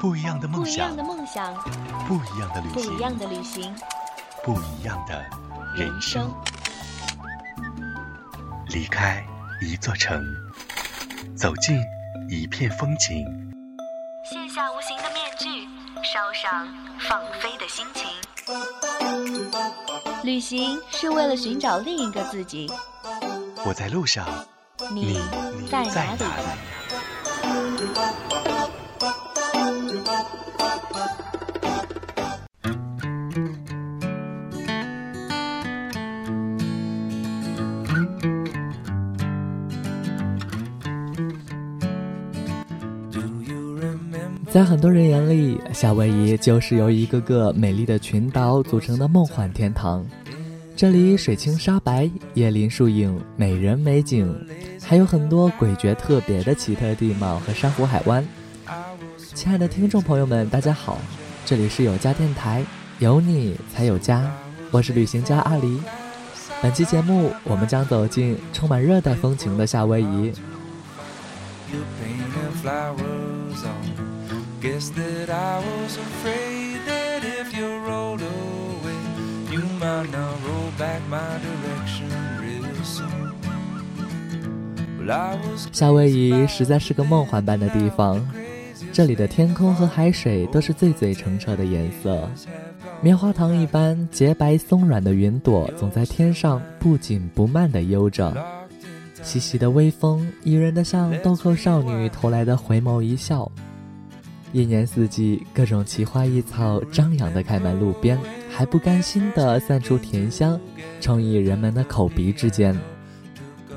不一样的梦想，不一样的旅行，不一样的旅行，不一样的人生。离开一座城，走进一片风景。卸下无形的面具，烧上放飞的心情。旅行是为了寻找另一个自己。我在路上，你在哪里？在很多人眼里，夏威夷就是由一个个美丽的群岛组成的梦幻天堂。这里水清沙白，椰林树影，美人美景，还有很多诡谲特别的奇特地貌和珊瑚海湾。亲爱的听众朋友们，大家好，这里是有家电台，有你才有家，我是旅行家阿狸。本期节目，我们将走进充满热带风情的夏威夷。夏威夷实在是个梦幻般的地方，这里的天空和海水都是最最澄澈的颜色，棉花糖一般洁白松软的云朵总在天上不紧不慢地悠着，细细的微风宜人的像豆蔻少女投来的回眸一笑，一年四季各种奇花异草张扬地开满路边。还不甘心地散出甜香，充溢人们的口鼻之间。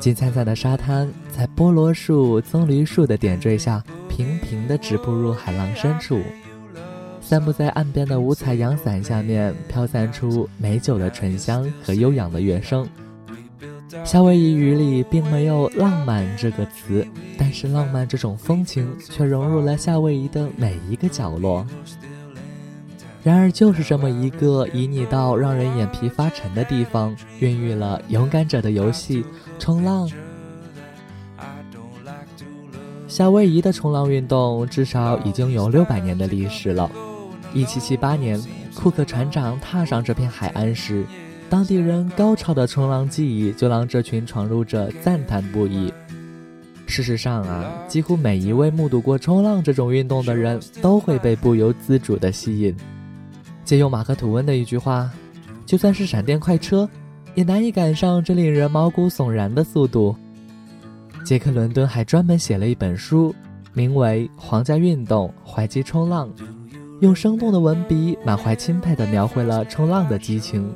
金灿灿的沙滩，在菠萝树、棕榈树的点缀下，平平地直扑入海浪深处。散布在岸边的五彩阳伞下面，飘散出美酒的醇香和悠扬的乐声。夏威夷语里并没有“浪漫”这个词，但是浪漫这种风情却融入了夏威夷的每一个角落。然而，就是这么一个旖旎到让人眼皮发沉的地方，孕育了勇敢者的游戏——冲浪。夏威夷的冲浪运动至少已经有六百年的历史了。一七七八年，库克船长踏上这片海岸时，当地人高超的冲浪技艺就让这群闯入者赞叹不已。事实上啊，几乎每一位目睹过冲浪这种运动的人都会被不由自主地吸引。借用马克·吐温的一句话：“就算是闪电快车，也难以赶上这令人毛骨悚然的速度。”杰克·伦敦还专门写了一本书，名为《皇家运动：怀集冲浪》，用生动的文笔满怀钦佩地描绘了冲浪的激情。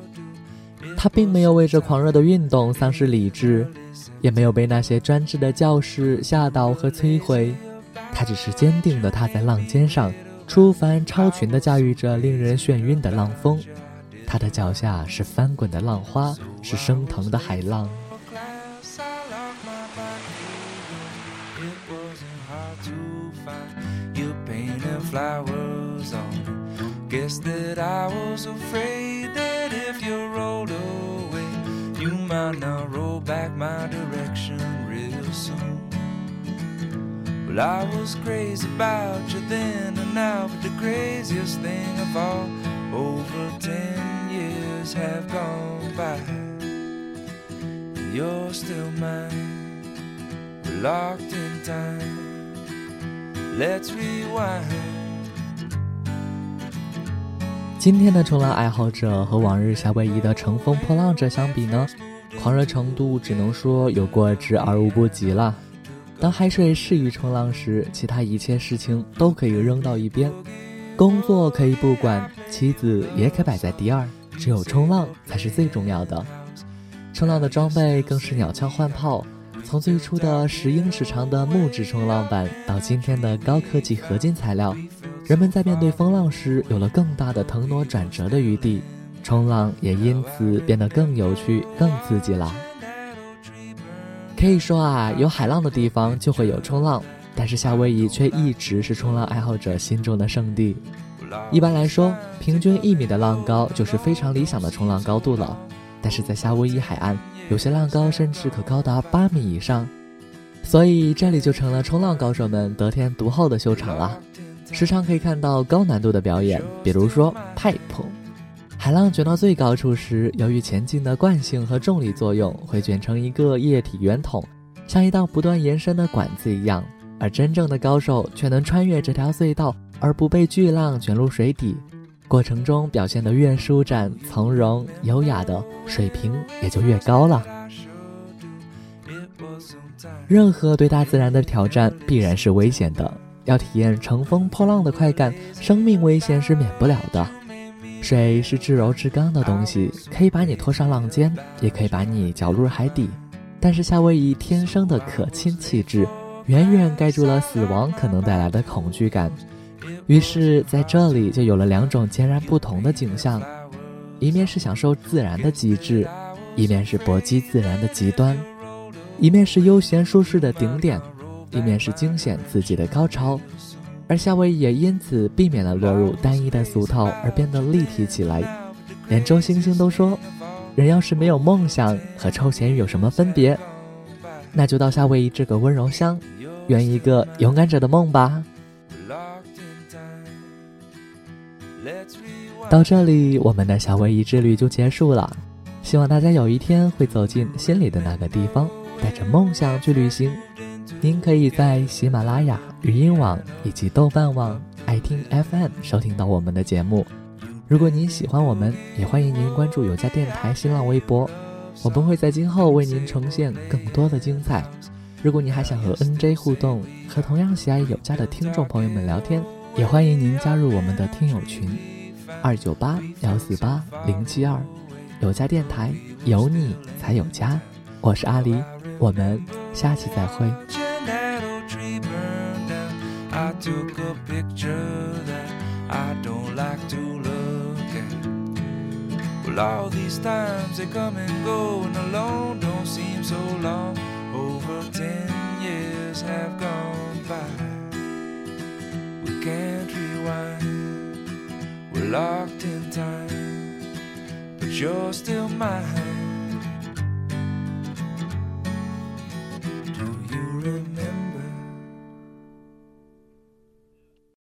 他并没有为这狂热的运动丧失理智，也没有被那些专制的教士吓倒和摧毁，他只是坚定地踏在浪尖上。出凡超群地驾驭着令人眩晕的浪峰，他的脚下是翻滚的浪花，是升腾的海浪。I was on. Guess that I was afraid that if you rolled away, you might not roll back my direction real soon. Well, I was crazy about you then and now, but the craziest thing of all, over ten years have gone by. And you're still mine, we're locked in time. Let's rewind. 今天的冲浪爱好者和往日夏威夷的乘风破浪者相比呢，狂热程度只能说有过之而无不及了。当海水适宜冲浪时，其他一切事情都可以扔到一边，工作可以不管，妻子也可摆在第二，只有冲浪才是最重要的。冲浪的装备更是鸟枪换炮，从最初的十英尺长的木质冲浪板，到今天的高科技合金材料，人们在面对风浪时有了更大的腾挪转折的余地，冲浪也因此变得更有趣、更刺激了。可以说啊，有海浪的地方就会有冲浪，但是夏威夷却一直是冲浪爱好者心中的圣地。一般来说，平均一米的浪高就是非常理想的冲浪高度了。但是在夏威夷海岸，有些浪高甚至可高达八米以上，所以这里就成了冲浪高手们得天独厚的秀场了。时常可以看到高难度的表演，比如说 pipe。海浪卷到最高处时，由于前进的惯性和重力作用，会卷成一个液体圆筒，像一道不断延伸的管子一样。而真正的高手却能穿越这条隧道，而不被巨浪卷入水底。过程中表现得越舒展、从容、优雅的水平也就越高了。任何对大自然的挑战必然是危险的，要体验乘风破浪的快感，生命危险是免不了的。水是至柔至刚的东西，可以把你拖上浪尖，也可以把你搅入海底。但是夏威夷天生的可亲气质，远远盖住了死亡可能带来的恐惧感。于是，在这里就有了两种截然不同的景象：一面是享受自然的极致，一面是搏击自然的极端；一面是悠闲舒适的顶点，一面是惊险刺激的高潮。而夏威夷也因此避免了落入单一的俗套，而变得立体起来。连周星星都说：“人要是没有梦想，和臭咸鱼有什么分别？”那就到夏威夷这个温柔乡，圆一个勇敢者的梦吧。到这里，我们的夏威夷之旅就结束了。希望大家有一天会走进心里的那个地方，带着梦想去旅行。您可以在喜马拉雅、语音网以及豆瓣网、爱听 FM 收听到我们的节目。如果您喜欢我们，也欢迎您关注有家电台新浪微博，我们会在今后为您呈现更多的精彩。如果你还想和 NJ 互动，和同样喜爱有家的听众朋友们聊天，也欢迎您加入我们的听友群：二九八幺四八零七二。有家电台，有你才有家。我是阿狸，我们下期再会。I took a picture that I don't like to look at. Well, all these times they come and go, and alone don't seem so long. Over ten years have gone by. We can't rewind, we're locked in time, but you're still mine.